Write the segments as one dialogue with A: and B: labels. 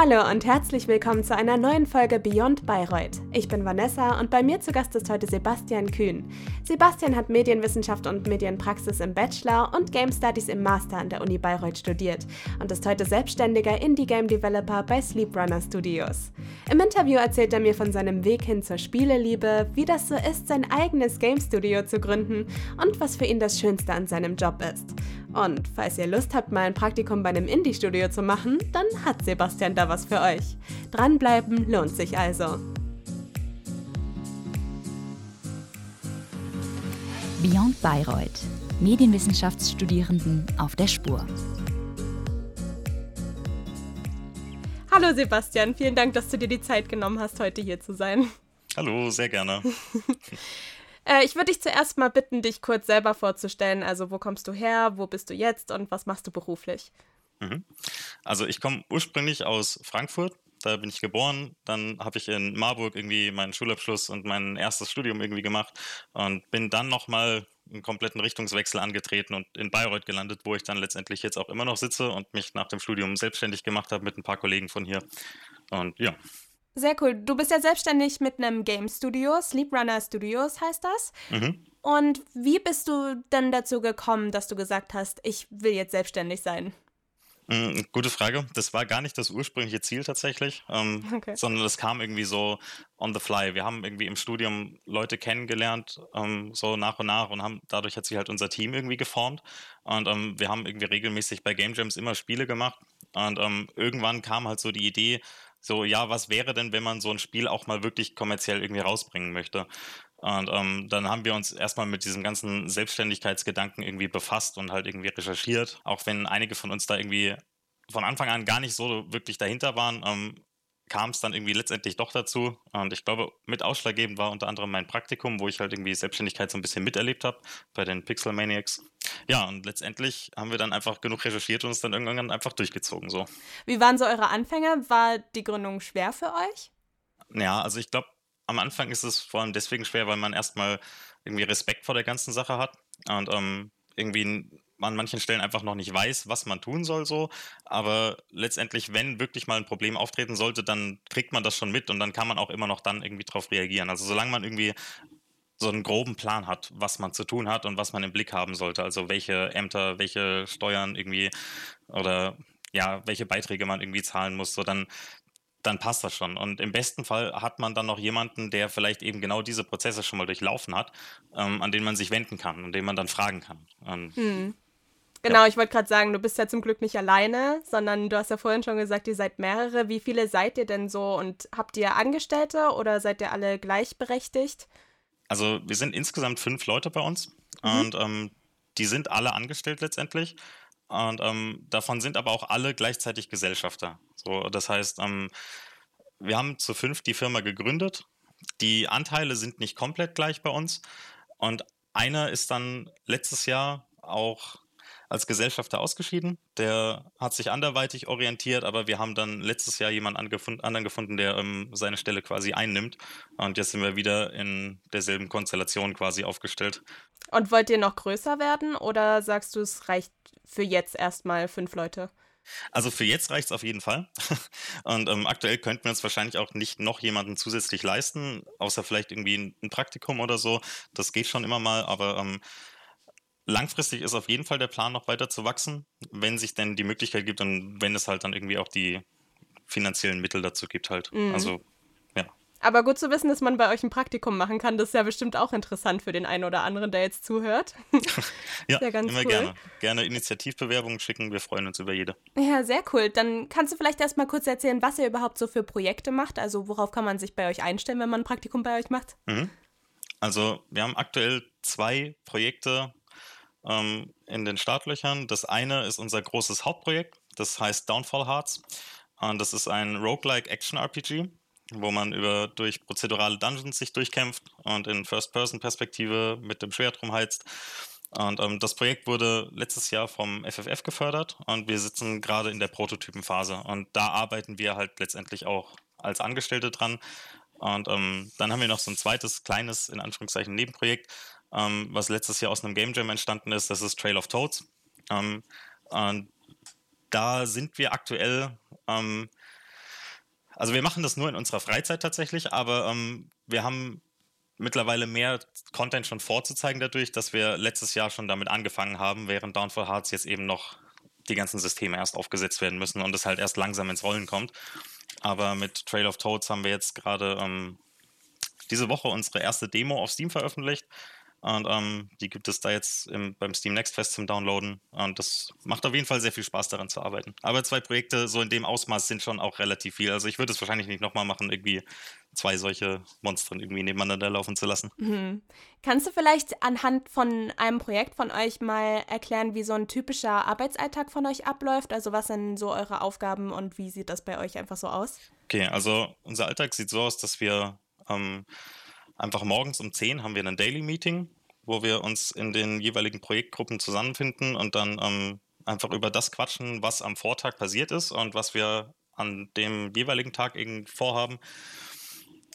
A: Hallo und herzlich willkommen zu einer neuen Folge Beyond Bayreuth. Ich bin Vanessa und bei mir zu Gast ist heute Sebastian Kühn. Sebastian hat Medienwissenschaft und Medienpraxis im Bachelor und Game Studies im Master an der Uni Bayreuth studiert und ist heute selbstständiger Indie-Game Developer bei Sleeprunner Studios. Im Interview erzählt er mir von seinem Weg hin zur Spieleliebe, wie das so ist, sein eigenes Game Studio zu gründen und was für ihn das Schönste an seinem Job ist. Und falls ihr Lust habt, mal ein Praktikum bei einem Indie-Studio zu machen, dann hat Sebastian da was für euch. Dranbleiben lohnt sich also.
B: Beyond Bayreuth. Medienwissenschaftsstudierenden auf der Spur.
A: Hallo Sebastian, vielen Dank, dass du dir die Zeit genommen hast, heute hier zu sein.
C: Hallo, sehr gerne.
A: Äh, ich würde dich zuerst mal bitten, dich kurz selber vorzustellen. Also, wo kommst du her, wo bist du jetzt und was machst du beruflich?
C: Mhm. Also, ich komme ursprünglich aus Frankfurt. Da bin ich geboren. Dann habe ich in Marburg irgendwie meinen Schulabschluss und mein erstes Studium irgendwie gemacht und bin dann nochmal einen kompletten Richtungswechsel angetreten und in Bayreuth gelandet, wo ich dann letztendlich jetzt auch immer noch sitze und mich nach dem Studium selbstständig gemacht habe mit ein paar Kollegen von hier. Und ja,
A: sehr cool. Du bist ja selbstständig mit einem Game Studio, Sleeprunner Studios heißt das. Mhm. Und wie bist du denn dazu gekommen, dass du gesagt hast, ich will jetzt selbstständig sein?
C: Mhm, gute Frage. Das war gar nicht das ursprüngliche Ziel tatsächlich, ähm, okay. sondern das kam irgendwie so on the fly. Wir haben irgendwie im Studium Leute kennengelernt, ähm, so nach und nach und haben dadurch hat sich halt unser Team irgendwie geformt und ähm, wir haben irgendwie regelmäßig bei Game Jams immer Spiele gemacht und ähm, irgendwann kam halt so die Idee, so, ja, was wäre denn, wenn man so ein Spiel auch mal wirklich kommerziell irgendwie rausbringen möchte? Und ähm, dann haben wir uns erstmal mit diesem ganzen Selbstständigkeitsgedanken irgendwie befasst und halt irgendwie recherchiert, auch wenn einige von uns da irgendwie von Anfang an gar nicht so wirklich dahinter waren. Ähm, kam es dann irgendwie letztendlich doch dazu. Und ich glaube, mit ausschlaggebend war unter anderem mein Praktikum, wo ich halt irgendwie Selbstständigkeit so ein bisschen miterlebt habe bei den Pixel Maniacs. Ja, und letztendlich haben wir dann einfach genug recherchiert und es dann irgendwann einfach durchgezogen. So.
A: Wie waren so eure Anfänge? War die Gründung schwer für euch?
C: Ja, also ich glaube, am Anfang ist es vor allem deswegen schwer, weil man erstmal irgendwie Respekt vor der ganzen Sache hat und ähm, irgendwie man an manchen Stellen einfach noch nicht weiß, was man tun soll so. Aber letztendlich, wenn wirklich mal ein Problem auftreten sollte, dann kriegt man das schon mit und dann kann man auch immer noch dann irgendwie drauf reagieren. Also solange man irgendwie so einen groben Plan hat, was man zu tun hat und was man im Blick haben sollte. Also welche Ämter, welche Steuern irgendwie oder ja, welche Beiträge man irgendwie zahlen muss, so dann dann passt das schon. Und im besten Fall hat man dann noch jemanden, der vielleicht eben genau diese Prozesse schon mal durchlaufen hat, ähm, an den man sich wenden kann und den man dann fragen kann. Und,
A: hm. Genau, ja. ich wollte gerade sagen, du bist ja zum Glück nicht alleine, sondern du hast ja vorhin schon gesagt, ihr seid mehrere. Wie viele seid ihr denn so und habt ihr Angestellte oder seid ihr alle gleichberechtigt?
C: Also wir sind insgesamt fünf Leute bei uns mhm. und ähm, die sind alle angestellt letztendlich. Und ähm, davon sind aber auch alle gleichzeitig Gesellschafter. So, das heißt, ähm, wir haben zu fünf die Firma gegründet. Die Anteile sind nicht komplett gleich bei uns. Und einer ist dann letztes Jahr auch als Gesellschafter ausgeschieden. Der hat sich anderweitig orientiert, aber wir haben dann letztes Jahr jemanden anderen gefunden, der ähm, seine Stelle quasi einnimmt. Und jetzt sind wir wieder in derselben Konstellation quasi aufgestellt.
A: Und wollt ihr noch größer werden oder sagst du, es reicht für jetzt erstmal fünf Leute?
C: Also für jetzt reicht es auf jeden Fall. Und ähm, aktuell könnten wir uns wahrscheinlich auch nicht noch jemanden zusätzlich leisten, außer vielleicht irgendwie ein, ein Praktikum oder so. Das geht schon immer mal, aber ähm, Langfristig ist auf jeden Fall der Plan, noch weiter zu wachsen, wenn sich denn die Möglichkeit gibt und wenn es halt dann irgendwie auch die finanziellen Mittel dazu gibt halt. Mhm. Also, ja.
A: Aber gut zu wissen, dass man bei euch ein Praktikum machen kann, das ist ja bestimmt auch interessant für den einen oder anderen, der jetzt zuhört.
C: ja, ja immer cool. gerne. Gerne Initiativbewerbungen schicken, wir freuen uns über jede.
A: Ja, sehr cool. Dann kannst du vielleicht erstmal kurz erzählen, was ihr überhaupt so für Projekte macht. Also worauf kann man sich bei euch einstellen, wenn man ein Praktikum bei euch macht? Mhm.
C: Also wir haben aktuell zwei Projekte, ähm, in den Startlöchern. Das eine ist unser großes Hauptprojekt, das heißt Downfall Hearts. Und das ist ein Roguelike Action RPG, wo man über durch prozedurale Dungeons sich durchkämpft und in First-Person-Perspektive mit dem Schwert rumheizt. Und ähm, das Projekt wurde letztes Jahr vom FFF gefördert und wir sitzen gerade in der Prototypenphase. Und da arbeiten wir halt letztendlich auch als Angestellte dran. Und ähm, dann haben wir noch so ein zweites kleines, in Anführungszeichen, Nebenprojekt, ähm, was letztes Jahr aus einem Game Jam entstanden ist. Das ist Trail of Toads. Ähm, da sind wir aktuell ähm, Also wir machen das nur in unserer Freizeit tatsächlich, aber ähm, wir haben mittlerweile mehr Content schon vorzuzeigen dadurch, dass wir letztes Jahr schon damit angefangen haben, während Downfall Hearts jetzt eben noch die ganzen Systeme erst aufgesetzt werden müssen und es halt erst langsam ins Rollen kommt. Aber mit Trail of Toads haben wir jetzt gerade ähm, diese Woche unsere erste Demo auf Steam veröffentlicht. Und ähm, die gibt es da jetzt im, beim Steam Next Fest zum Downloaden. Und das macht auf jeden Fall sehr viel Spaß daran zu arbeiten. Aber zwei Projekte so in dem Ausmaß sind schon auch relativ viel. Also ich würde es wahrscheinlich nicht nochmal machen, irgendwie zwei solche Monstern irgendwie nebeneinander laufen zu lassen.
A: Mhm. Kannst du vielleicht anhand von einem Projekt von euch mal erklären, wie so ein typischer Arbeitsalltag von euch abläuft? Also was sind so eure Aufgaben und wie sieht das bei euch einfach so aus?
C: Okay, also unser Alltag sieht so aus, dass wir ähm, einfach morgens um 10 haben wir ein Daily Meeting, wo wir uns in den jeweiligen Projektgruppen zusammenfinden und dann ähm, einfach über das quatschen, was am Vortag passiert ist und was wir an dem jeweiligen Tag irgendwie vorhaben.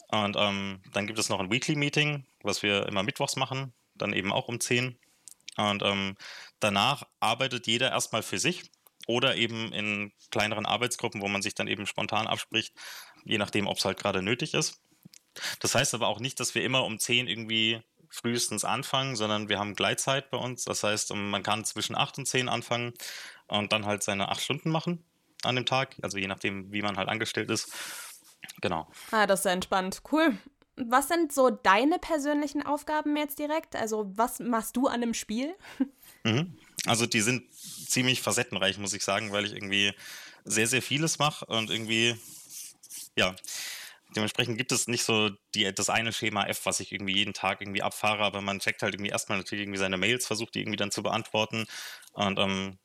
C: Und ähm, dann gibt es noch ein Weekly Meeting, was wir immer mittwochs machen, dann eben auch um 10. Und ähm, danach arbeitet jeder erstmal für sich oder eben in kleineren Arbeitsgruppen, wo man sich dann eben spontan abspricht, je nachdem, ob es halt gerade nötig ist. Das heißt aber auch nicht, dass wir immer um 10 irgendwie frühestens anfangen, sondern wir haben Gleitzeit bei uns. Das heißt, man kann zwischen 8 und 10 anfangen und dann halt seine 8 Stunden machen an dem Tag, also je nachdem, wie man halt angestellt ist. Genau.
A: Ah, das ist entspannt. Cool. Was sind so deine persönlichen Aufgaben jetzt direkt? Also, was machst du an dem Spiel?
C: Mhm. Also, die sind ziemlich facettenreich, muss ich sagen, weil ich irgendwie sehr, sehr vieles mache und irgendwie, ja, dementsprechend gibt es nicht so die, das eine Schema F, was ich irgendwie jeden Tag irgendwie abfahre, aber man checkt halt irgendwie erstmal natürlich irgendwie seine Mails, versucht die irgendwie dann zu beantworten und ähm,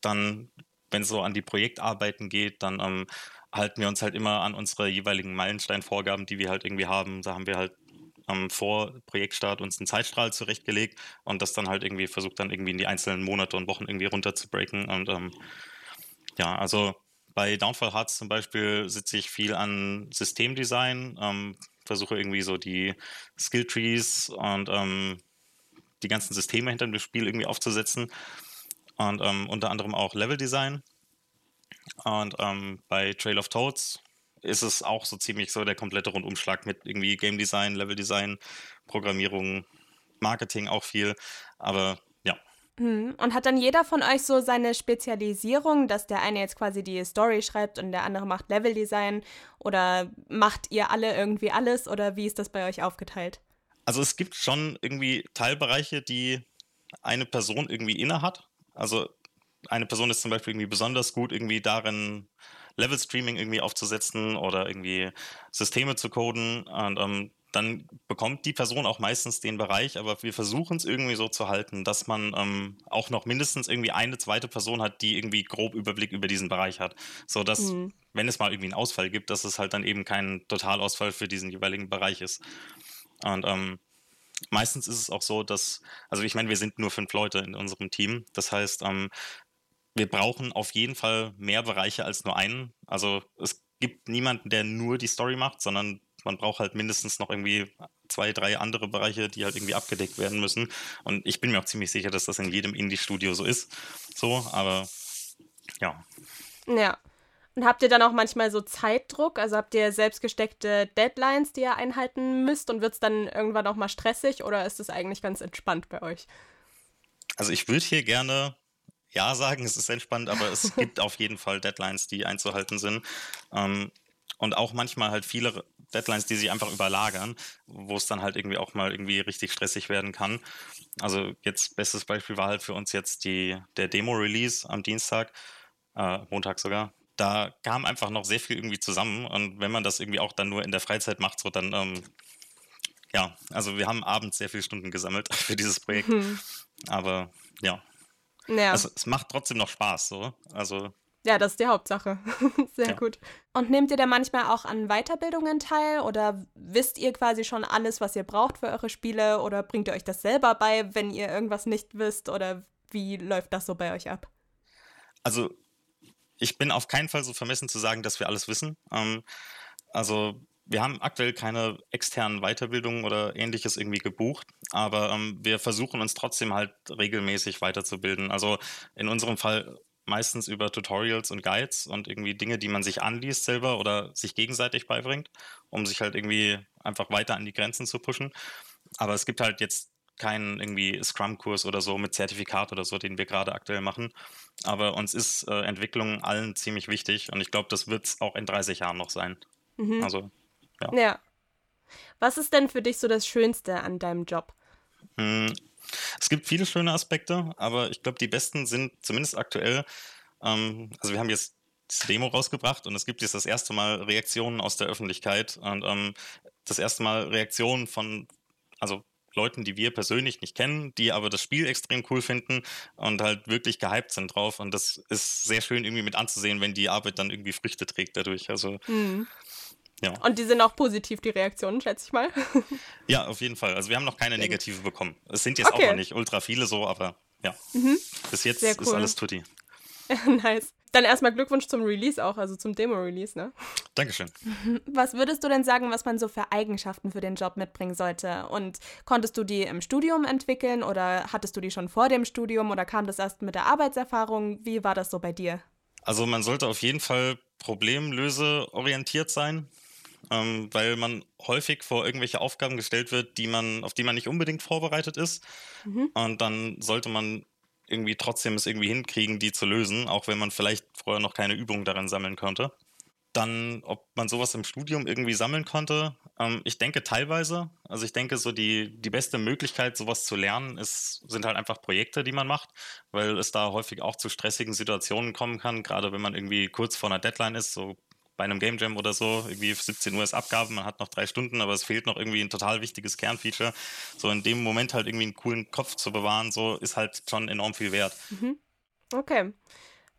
C: dann, wenn es so an die Projektarbeiten geht, dann ähm, halten wir uns halt immer an unsere jeweiligen Meilensteinvorgaben, die wir halt irgendwie haben. Da haben wir halt ähm, vor Projektstart uns einen Zeitstrahl zurechtgelegt und das dann halt irgendwie versucht dann irgendwie in die einzelnen Monate und Wochen irgendwie runterzubreaken und ähm, ja, also bei Downfall Hearts zum Beispiel sitze ich viel an Systemdesign, ähm, versuche irgendwie so die Skilltrees und ähm, die ganzen Systeme hinter dem Spiel irgendwie aufzusetzen und ähm, unter anderem auch Leveldesign. Und ähm, bei Trail of Toads ist es auch so ziemlich so der komplette Rundumschlag mit irgendwie Game Design, Level Design, Programmierung, Marketing auch viel. Aber.
A: Und hat dann jeder von euch so seine Spezialisierung, dass der eine jetzt quasi die Story schreibt und der andere macht Leveldesign? Oder macht ihr alle irgendwie alles? Oder wie ist das bei euch aufgeteilt?
C: Also es gibt schon irgendwie Teilbereiche, die eine Person irgendwie inne hat. Also eine Person ist zum Beispiel irgendwie besonders gut irgendwie darin, Level Streaming irgendwie aufzusetzen oder irgendwie Systeme zu coden. Und ähm, dann bekommt die Person auch meistens den Bereich, aber wir versuchen es irgendwie so zu halten, dass man ähm, auch noch mindestens irgendwie eine zweite Person hat, die irgendwie grob Überblick über diesen Bereich hat, so dass mhm. wenn es mal irgendwie einen Ausfall gibt, dass es halt dann eben kein Totalausfall für diesen jeweiligen Bereich ist. Und ähm, meistens ist es auch so, dass, also ich meine, wir sind nur fünf Leute in unserem Team, das heißt, ähm, wir brauchen auf jeden Fall mehr Bereiche als nur einen. Also es gibt niemanden, der nur die Story macht, sondern man braucht halt mindestens noch irgendwie zwei, drei andere Bereiche, die halt irgendwie abgedeckt werden müssen. Und ich bin mir auch ziemlich sicher, dass das in jedem Indie-Studio so ist. So, aber ja.
A: Ja. Und habt ihr dann auch manchmal so Zeitdruck? Also habt ihr selbstgesteckte Deadlines, die ihr einhalten müsst und wird es dann irgendwann auch mal stressig oder ist es eigentlich ganz entspannt bei euch?
C: Also ich würde hier gerne ja sagen, es ist entspannt, aber es gibt auf jeden Fall Deadlines, die einzuhalten sind. Ähm, und auch manchmal halt viele Deadlines, die sich einfach überlagern, wo es dann halt irgendwie auch mal irgendwie richtig stressig werden kann. Also jetzt bestes Beispiel war halt für uns jetzt die, der Demo-Release am Dienstag, äh, Montag sogar. Da kam einfach noch sehr viel irgendwie zusammen und wenn man das irgendwie auch dann nur in der Freizeit macht, so dann, ähm, ja, also wir haben abends sehr viele Stunden gesammelt für dieses Projekt. Mhm. Aber ja. ja. Also es macht trotzdem noch Spaß, so. Also
A: ja, das ist die Hauptsache. Sehr ja. gut. Und nehmt ihr da manchmal auch an Weiterbildungen teil oder wisst ihr quasi schon alles, was ihr braucht für eure Spiele oder bringt ihr euch das selber bei, wenn ihr irgendwas nicht wisst oder wie läuft das so bei euch ab?
C: Also, ich bin auf keinen Fall so vermessen zu sagen, dass wir alles wissen. Ähm, also, wir haben aktuell keine externen Weiterbildungen oder ähnliches irgendwie gebucht, aber ähm, wir versuchen uns trotzdem halt regelmäßig weiterzubilden. Also in unserem Fall meistens über Tutorials und Guides und irgendwie Dinge, die man sich anliest selber oder sich gegenseitig beibringt, um sich halt irgendwie einfach weiter an die Grenzen zu pushen. Aber es gibt halt jetzt keinen irgendwie Scrum-Kurs oder so mit Zertifikat oder so, den wir gerade aktuell machen. Aber uns ist äh, Entwicklung allen ziemlich wichtig und ich glaube, das wird es auch in 30 Jahren noch sein. Mhm. Also, ja.
A: Ja. Was ist denn für dich so das Schönste an deinem Job?
C: Es gibt viele schöne Aspekte, aber ich glaube, die besten sind zumindest aktuell. Ähm, also, wir haben jetzt das Demo rausgebracht und es gibt jetzt das erste Mal Reaktionen aus der Öffentlichkeit und ähm, das erste Mal Reaktionen von, also Leuten, die wir persönlich nicht kennen, die aber das Spiel extrem cool finden und halt wirklich gehypt sind drauf. Und das ist sehr schön irgendwie mit anzusehen, wenn die Arbeit dann irgendwie Früchte trägt dadurch. Also mhm.
A: Ja. Und die sind auch positiv, die Reaktionen, schätze ich mal.
C: ja, auf jeden Fall. Also wir haben noch keine negative bekommen. Es sind jetzt okay. auch noch nicht ultra viele so, aber ja. Mhm. Bis jetzt cool. ist alles tutti.
A: nice. Dann erstmal Glückwunsch zum Release auch, also zum Demo-Release, ne?
C: Dankeschön.
A: Was würdest du denn sagen, was man so für Eigenschaften für den Job mitbringen sollte? Und konntest du die im Studium entwickeln oder hattest du die schon vor dem Studium oder kam das erst mit der Arbeitserfahrung? Wie war das so bei dir?
C: Also man sollte auf jeden Fall problemlöseorientiert sein, ähm, weil man häufig vor irgendwelche Aufgaben gestellt wird, die man, auf die man nicht unbedingt vorbereitet ist. Mhm. Und dann sollte man irgendwie trotzdem es irgendwie hinkriegen, die zu lösen, auch wenn man vielleicht vorher noch keine Übung darin sammeln konnte. Dann, ob man sowas im Studium irgendwie sammeln konnte, ähm, ich denke teilweise. Also ich denke, so die, die beste Möglichkeit, sowas zu lernen, ist, sind halt einfach Projekte, die man macht, weil es da häufig auch zu stressigen Situationen kommen kann, gerade wenn man irgendwie kurz vor einer Deadline ist, so bei einem Game Jam oder so, irgendwie 17 Uhr ist Abgabe, man hat noch drei Stunden, aber es fehlt noch irgendwie ein total wichtiges Kernfeature. So in dem Moment halt irgendwie einen coolen Kopf zu bewahren, so ist halt schon enorm viel wert. Mhm.
A: Okay.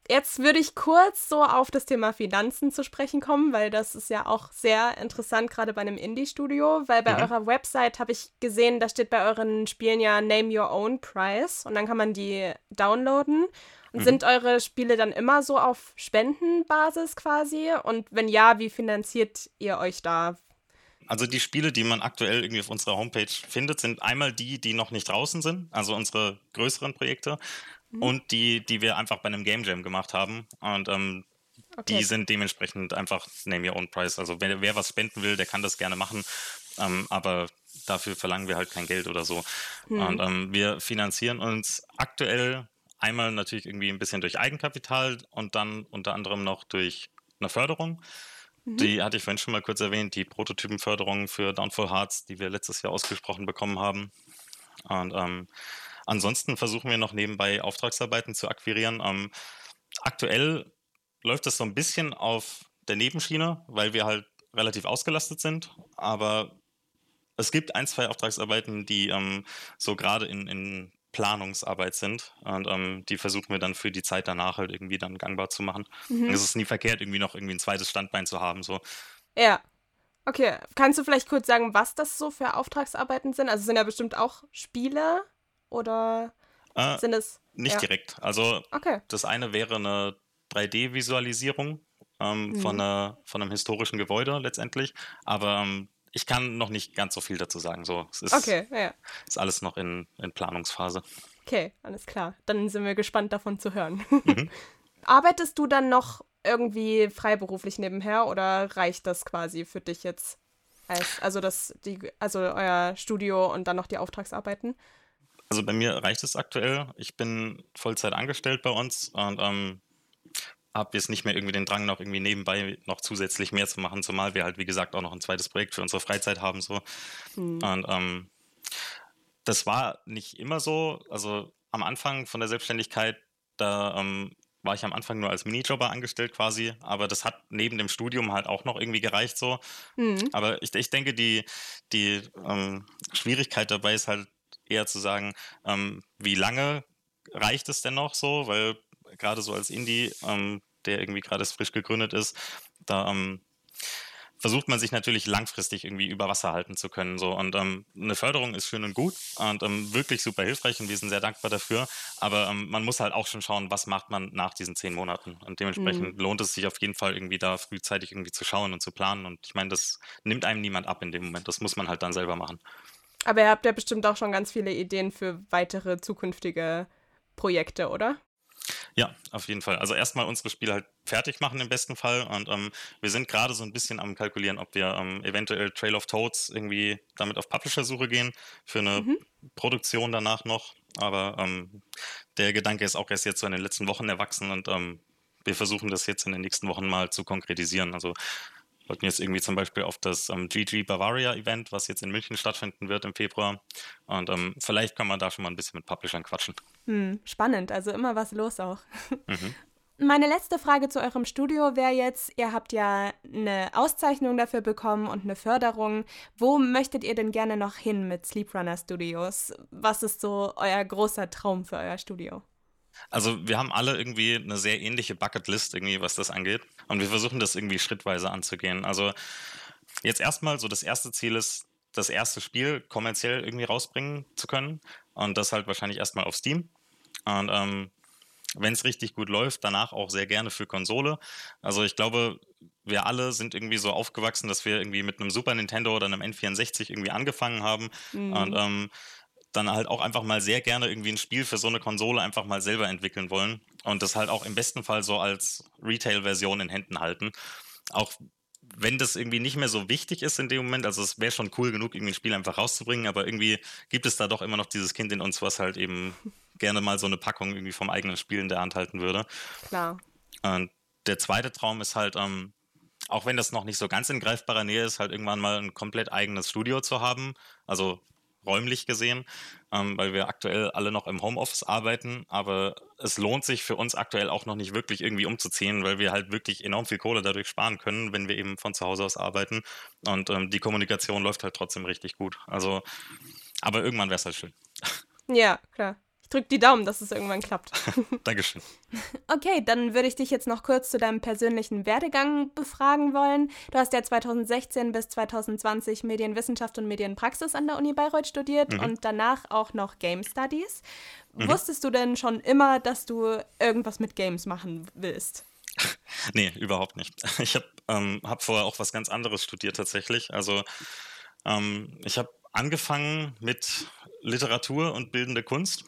A: Jetzt würde ich kurz so auf das Thema Finanzen zu sprechen kommen, weil das ist ja auch sehr interessant, gerade bei einem Indie-Studio, weil bei mhm. eurer Website habe ich gesehen, da steht bei euren Spielen ja Name Your Own Price und dann kann man die downloaden. Und mhm. sind eure Spiele dann immer so auf Spendenbasis quasi? Und wenn ja, wie finanziert ihr euch da?
C: Also die Spiele, die man aktuell irgendwie auf unserer Homepage findet, sind einmal die, die noch nicht draußen sind, also unsere größeren Projekte, mhm. und die, die wir einfach bei einem Game Jam gemacht haben. Und ähm, okay. die sind dementsprechend einfach Name Your Own Price. Also wer, wer was spenden will, der kann das gerne machen. Ähm, aber dafür verlangen wir halt kein Geld oder so. Mhm. Und ähm, wir finanzieren uns aktuell Einmal natürlich irgendwie ein bisschen durch Eigenkapital und dann unter anderem noch durch eine Förderung. Mhm. Die hatte ich vorhin schon mal kurz erwähnt, die Prototypenförderung für Downfall Hearts, die wir letztes Jahr ausgesprochen bekommen haben. Und ähm, ansonsten versuchen wir noch nebenbei Auftragsarbeiten zu akquirieren. Ähm, aktuell läuft das so ein bisschen auf der Nebenschiene, weil wir halt relativ ausgelastet sind. Aber es gibt ein, zwei Auftragsarbeiten, die ähm, so gerade in, in Planungsarbeit sind. Und ähm, die versuchen wir dann für die Zeit danach halt irgendwie dann gangbar zu machen. Mhm. es ist nie verkehrt, irgendwie noch irgendwie ein zweites Standbein zu haben. So.
A: Ja. Okay. Kannst du vielleicht kurz sagen, was das so für Auftragsarbeiten sind? Also sind ja bestimmt auch Spiele oder äh, sind es.
C: Nicht ja. direkt. Also okay. das eine wäre eine 3D-Visualisierung ähm, mhm. von, von einem historischen Gebäude letztendlich. Aber ähm, ich kann noch nicht ganz so viel dazu sagen. So, es ist, okay, ja. ist alles noch in, in Planungsphase.
A: Okay, alles klar. Dann sind wir gespannt davon zu hören. Mhm. Arbeitest du dann noch irgendwie freiberuflich nebenher oder reicht das quasi für dich jetzt? Als, also das, die, also euer Studio und dann noch die Auftragsarbeiten?
C: Also bei mir reicht es aktuell. Ich bin Vollzeit angestellt bei uns und ähm, habe jetzt nicht mehr irgendwie den Drang, noch irgendwie nebenbei noch zusätzlich mehr zu machen, zumal wir halt, wie gesagt, auch noch ein zweites Projekt für unsere Freizeit haben. So. Mhm. Und ähm, das war nicht immer so. Also am Anfang von der Selbstständigkeit, da ähm, war ich am Anfang nur als Minijobber angestellt quasi, aber das hat neben dem Studium halt auch noch irgendwie gereicht so. Mhm. Aber ich, ich denke, die, die ähm, Schwierigkeit dabei ist halt eher zu sagen, ähm, wie lange reicht es denn noch so, weil gerade so als Indie, ähm, der irgendwie gerade frisch gegründet ist, da ähm, versucht man sich natürlich langfristig irgendwie über Wasser halten zu können. So. Und ähm, eine Förderung ist schön und gut und ähm, wirklich super hilfreich und wir sind sehr dankbar dafür. Aber ähm, man muss halt auch schon schauen, was macht man nach diesen zehn Monaten. Und dementsprechend mhm. lohnt es sich auf jeden Fall irgendwie da frühzeitig irgendwie zu schauen und zu planen. Und ich meine, das nimmt einem niemand ab in dem Moment. Das muss man halt dann selber machen.
A: Aber ihr habt ja bestimmt auch schon ganz viele Ideen für weitere zukünftige Projekte, oder?
C: Ja, auf jeden Fall. Also erstmal unsere Spiele halt fertig machen im besten Fall. Und ähm, wir sind gerade so ein bisschen am kalkulieren, ob wir ähm, eventuell Trail of Toads irgendwie damit auf Publisher-Suche gehen für eine mhm. Produktion danach noch. Aber ähm, der Gedanke ist auch erst jetzt so in den letzten Wochen erwachsen und ähm, wir versuchen das jetzt in den nächsten Wochen mal zu konkretisieren. Also wollten jetzt irgendwie zum Beispiel auf das ähm, GG Bavaria Event, was jetzt in München stattfinden wird im Februar. Und ähm, vielleicht kann man da schon mal ein bisschen mit Publishern quatschen.
A: Hm, spannend, also immer was los auch. Mhm. Meine letzte Frage zu eurem Studio wäre jetzt, ihr habt ja eine Auszeichnung dafür bekommen und eine Förderung. Wo möchtet ihr denn gerne noch hin mit Sleeprunner Studios? Was ist so euer großer Traum für euer Studio?
C: Also wir haben alle irgendwie eine sehr ähnliche Bucketlist irgendwie, was das angeht. Und wir versuchen das irgendwie schrittweise anzugehen. Also jetzt erstmal so das erste Ziel ist, das erste Spiel kommerziell irgendwie rausbringen zu können. Und das halt wahrscheinlich erstmal auf Steam. Und ähm, wenn es richtig gut läuft, danach auch sehr gerne für Konsole. Also ich glaube, wir alle sind irgendwie so aufgewachsen, dass wir irgendwie mit einem Super Nintendo oder einem N64 irgendwie angefangen haben. Mhm. Und ähm, dann halt auch einfach mal sehr gerne irgendwie ein Spiel für so eine Konsole einfach mal selber entwickeln wollen und das halt auch im besten Fall so als Retail-Version in Händen halten. Auch wenn das irgendwie nicht mehr so wichtig ist in dem Moment, also es wäre schon cool genug, irgendwie ein Spiel einfach rauszubringen, aber irgendwie gibt es da doch immer noch dieses Kind in uns, was halt eben gerne mal so eine Packung irgendwie vom eigenen Spiel in der Hand halten würde.
A: Klar.
C: Und der zweite Traum ist halt, ähm, auch wenn das noch nicht so ganz in greifbarer Nähe ist, halt irgendwann mal ein komplett eigenes Studio zu haben. Also räumlich gesehen, ähm, weil wir aktuell alle noch im Homeoffice arbeiten. Aber es lohnt sich für uns aktuell auch noch nicht wirklich irgendwie umzuziehen, weil wir halt wirklich enorm viel Kohle dadurch sparen können, wenn wir eben von zu Hause aus arbeiten. Und ähm, die Kommunikation läuft halt trotzdem richtig gut. Also, aber irgendwann wäre es halt schön.
A: Ja, klar drück die Daumen, dass es irgendwann klappt.
C: Dankeschön.
A: Okay, dann würde ich dich jetzt noch kurz zu deinem persönlichen Werdegang befragen wollen. Du hast ja 2016 bis 2020 Medienwissenschaft und Medienpraxis an der Uni Bayreuth studiert mhm. und danach auch noch Game Studies. Mhm. Wusstest du denn schon immer, dass du irgendwas mit Games machen willst?
C: Nee, überhaupt nicht. Ich habe ähm, hab vorher auch was ganz anderes studiert tatsächlich. Also ähm, ich habe angefangen mit Literatur und bildende Kunst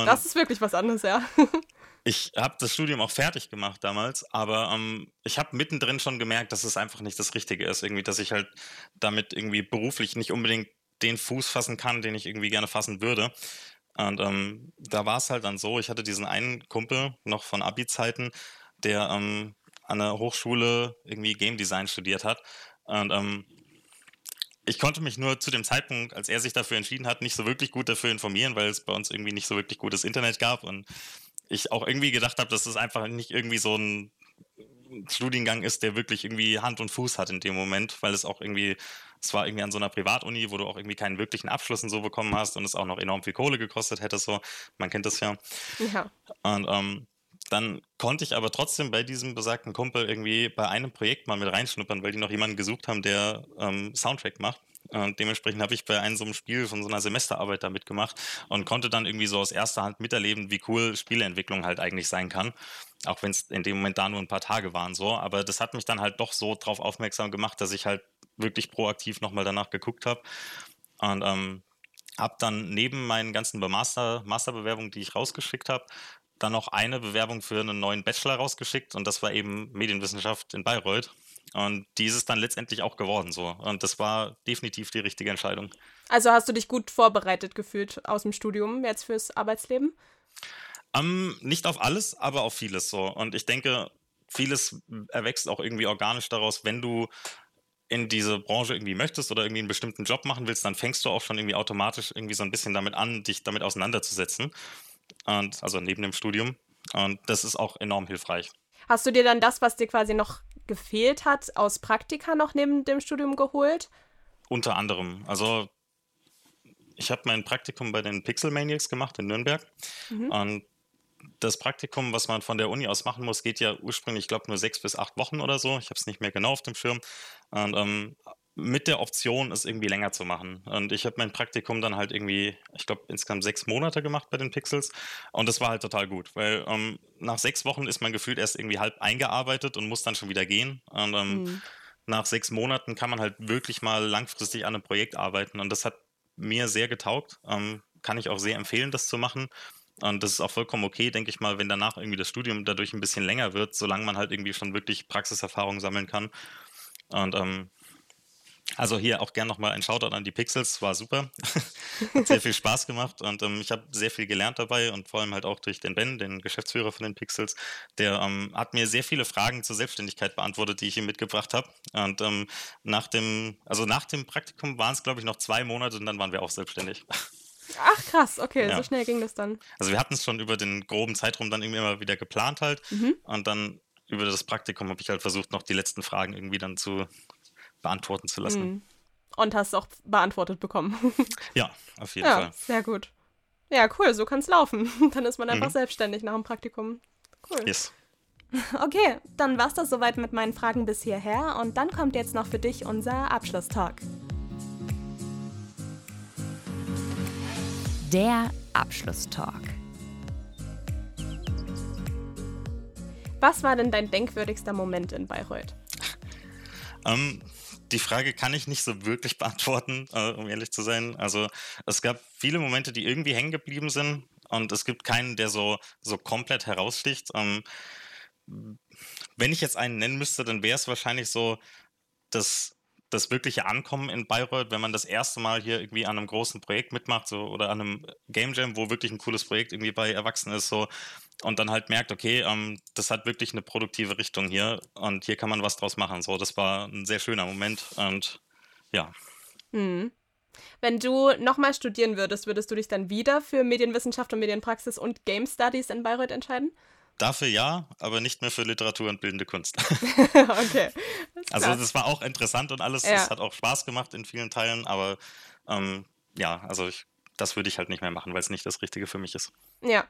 A: und das ist wirklich was anderes, ja.
C: ich habe das Studium auch fertig gemacht damals, aber ähm, ich habe mittendrin schon gemerkt, dass es einfach nicht das Richtige ist. Irgendwie, dass ich halt damit irgendwie beruflich nicht unbedingt den Fuß fassen kann, den ich irgendwie gerne fassen würde. Und ähm, da war es halt dann so, ich hatte diesen einen Kumpel noch von Abi-Zeiten, der ähm, an der Hochschule irgendwie Game Design studiert hat. Und ähm, ich konnte mich nur zu dem Zeitpunkt, als er sich dafür entschieden hat, nicht so wirklich gut dafür informieren, weil es bei uns irgendwie nicht so wirklich gutes Internet gab und ich auch irgendwie gedacht habe, dass es einfach nicht irgendwie so ein Studiengang ist, der wirklich irgendwie Hand und Fuß hat in dem Moment, weil es auch irgendwie, es war irgendwie an so einer Privatuni, wo du auch irgendwie keinen wirklichen Abschluss und so bekommen hast und es auch noch enorm viel Kohle gekostet hätte, so, man kennt das ja. Ja. Und ähm, dann konnte ich aber trotzdem bei diesem besagten Kumpel irgendwie bei einem Projekt mal mit reinschnuppern, weil die noch jemanden gesucht haben, der ähm, Soundtrack macht. Und dementsprechend habe ich bei einem so einem Spiel von so einer Semesterarbeit da mitgemacht und konnte dann irgendwie so aus erster Hand miterleben, wie cool Spieleentwicklung halt eigentlich sein kann. Auch wenn es in dem Moment da nur ein paar Tage waren so. Aber das hat mich dann halt doch so drauf aufmerksam gemacht, dass ich halt wirklich proaktiv nochmal danach geguckt habe. Und ähm, habe dann neben meinen ganzen Master, Masterbewerbungen, die ich rausgeschickt habe, dann noch eine Bewerbung für einen neuen Bachelor rausgeschickt und das war eben Medienwissenschaft in Bayreuth. Und die ist es dann letztendlich auch geworden so. Und das war definitiv die richtige Entscheidung.
A: Also hast du dich gut vorbereitet gefühlt aus dem Studium jetzt fürs Arbeitsleben?
C: Um, ähm, nicht auf alles, aber auf vieles so. Und ich denke, vieles erwächst auch irgendwie organisch daraus, wenn du in diese Branche irgendwie möchtest oder irgendwie einen bestimmten Job machen willst, dann fängst du auch schon irgendwie automatisch irgendwie so ein bisschen damit an, dich damit auseinanderzusetzen. Und, also neben dem Studium. Und das ist auch enorm hilfreich.
A: Hast du dir dann das, was dir quasi noch gefehlt hat, aus Praktika noch neben dem Studium geholt?
C: Unter anderem. Also ich habe mein Praktikum bei den Pixel Maniacs gemacht in Nürnberg. Mhm. Und das Praktikum, was man von der Uni aus machen muss, geht ja ursprünglich, ich glaube, nur sechs bis acht Wochen oder so. Ich habe es nicht mehr genau auf dem Schirm. Und ähm, mit der Option, es irgendwie länger zu machen. Und ich habe mein Praktikum dann halt irgendwie, ich glaube, insgesamt sechs Monate gemacht bei den Pixels. Und das war halt total gut, weil ähm, nach sechs Wochen ist man gefühlt erst irgendwie halb eingearbeitet und muss dann schon wieder gehen. Und ähm, mhm. nach sechs Monaten kann man halt wirklich mal langfristig an einem Projekt arbeiten. Und das hat mir sehr getaugt. Ähm, kann ich auch sehr empfehlen, das zu machen. Und das ist auch vollkommen okay, denke ich mal, wenn danach irgendwie das Studium dadurch ein bisschen länger wird, solange man halt irgendwie schon wirklich Praxiserfahrung sammeln kann. Und ähm, also hier auch gern nochmal ein Shoutout an die Pixels, war super. Hat sehr viel Spaß gemacht und ähm, ich habe sehr viel gelernt dabei und vor allem halt auch durch den Ben, den Geschäftsführer von den Pixels, der ähm, hat mir sehr viele Fragen zur Selbstständigkeit beantwortet, die ich ihm mitgebracht habe. Und ähm, nach dem, also nach dem Praktikum waren es, glaube ich, noch zwei Monate und dann waren wir auch selbstständig.
A: Ach krass, okay, ja. so schnell ging das dann.
C: Also wir hatten es schon über den groben Zeitraum dann irgendwie immer wieder geplant halt mhm. und dann über das Praktikum habe ich halt versucht, noch die letzten Fragen irgendwie dann zu beantworten zu lassen. Mhm.
A: Und hast auch beantwortet bekommen.
C: ja, auf jeden
A: ja,
C: Fall.
A: Sehr gut. Ja, cool, so kann es laufen. Dann ist man einfach mhm. selbstständig nach dem Praktikum. Cool.
C: Yes.
A: Okay, dann war's das soweit mit meinen Fragen bis hierher und dann kommt jetzt noch für dich unser Abschlusstalk.
B: Der Abschlusstalk.
A: Was war denn dein denkwürdigster Moment in Bayreuth?
C: Ähm, die Frage kann ich nicht so wirklich beantworten, äh, um ehrlich zu sein. Also es gab viele Momente, die irgendwie hängen geblieben sind und es gibt keinen, der so, so komplett heraussticht. Ähm, wenn ich jetzt einen nennen müsste, dann wäre es wahrscheinlich so das, das wirkliche Ankommen in Bayreuth, wenn man das erste Mal hier irgendwie an einem großen Projekt mitmacht so, oder an einem Game Jam, wo wirklich ein cooles Projekt irgendwie bei Erwachsenen ist, so und dann halt merkt, okay, ähm, das hat wirklich eine produktive Richtung hier und hier kann man was draus machen. So, das war ein sehr schöner Moment und ja.
A: Mhm. Wenn du nochmal studieren würdest, würdest du dich dann wieder für Medienwissenschaft und Medienpraxis und Game Studies in Bayreuth entscheiden?
C: Dafür ja, aber nicht mehr für Literatur und bildende Kunst.
A: okay.
C: Also das war auch interessant und alles. Es hat auch Spaß gemacht in vielen Teilen, aber ähm, ja, also ich, das würde ich halt nicht mehr machen, weil es nicht das Richtige für mich ist.
A: Ja,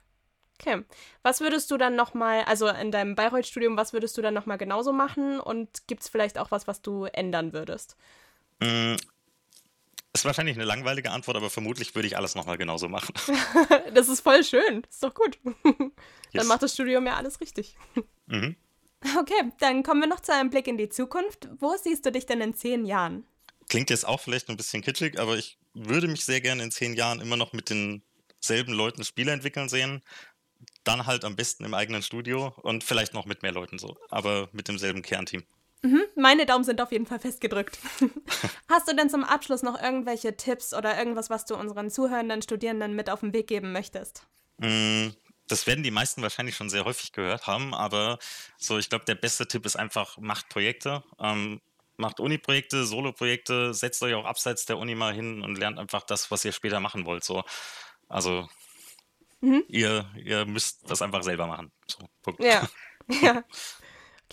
A: Okay. Was würdest du dann nochmal, also in deinem Bayreuth-Studium, was würdest du dann nochmal genauso machen und gibt es vielleicht auch was, was du ändern würdest?
C: Mm, ist wahrscheinlich eine langweilige Antwort, aber vermutlich würde ich alles nochmal genauso machen.
A: das ist voll schön. ist doch gut. Yes. Dann macht das Studium ja alles richtig.
C: Mhm.
A: Okay, dann kommen wir noch zu einem Blick in die Zukunft. Wo siehst du dich denn in zehn Jahren?
C: Klingt jetzt auch vielleicht ein bisschen kitschig, aber ich würde mich sehr gerne in zehn Jahren immer noch mit denselben Leuten Spiele entwickeln sehen dann halt am besten im eigenen Studio und vielleicht noch mit mehr Leuten so, aber mit demselben Kernteam.
A: Mhm, meine Daumen sind auf jeden Fall festgedrückt. Hast du denn zum Abschluss noch irgendwelche Tipps oder irgendwas, was du unseren zuhörenden Studierenden mit auf den Weg geben möchtest?
C: Mm, das werden die meisten wahrscheinlich schon sehr häufig gehört haben, aber so, ich glaube, der beste Tipp ist einfach, macht Projekte. Ähm, macht Uni-Projekte, Solo-Projekte, setzt euch auch abseits der Uni mal hin und lernt einfach das, was ihr später machen wollt. So. Also Mhm. Ihr, ihr müsst das einfach selber machen. So.
A: Ja. ja.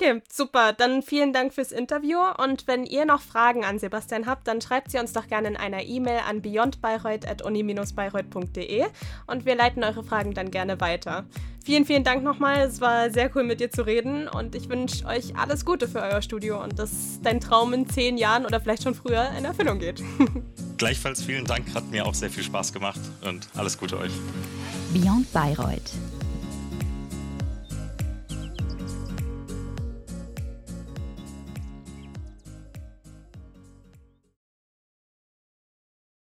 A: Okay, super. Dann vielen Dank fürs Interview. Und wenn ihr noch Fragen an Sebastian habt, dann schreibt sie uns doch gerne in einer E-Mail an beyondbayreuth.uni-bayreuth.de und wir leiten eure Fragen dann gerne weiter. Vielen, vielen Dank nochmal. Es war sehr cool, mit dir zu reden und ich wünsche euch alles Gute für euer Studio und dass dein Traum in zehn Jahren oder vielleicht schon früher in Erfüllung geht.
C: Gleichfalls vielen Dank, hat mir auch sehr viel Spaß gemacht und alles Gute euch.
B: Beyond Bayreuth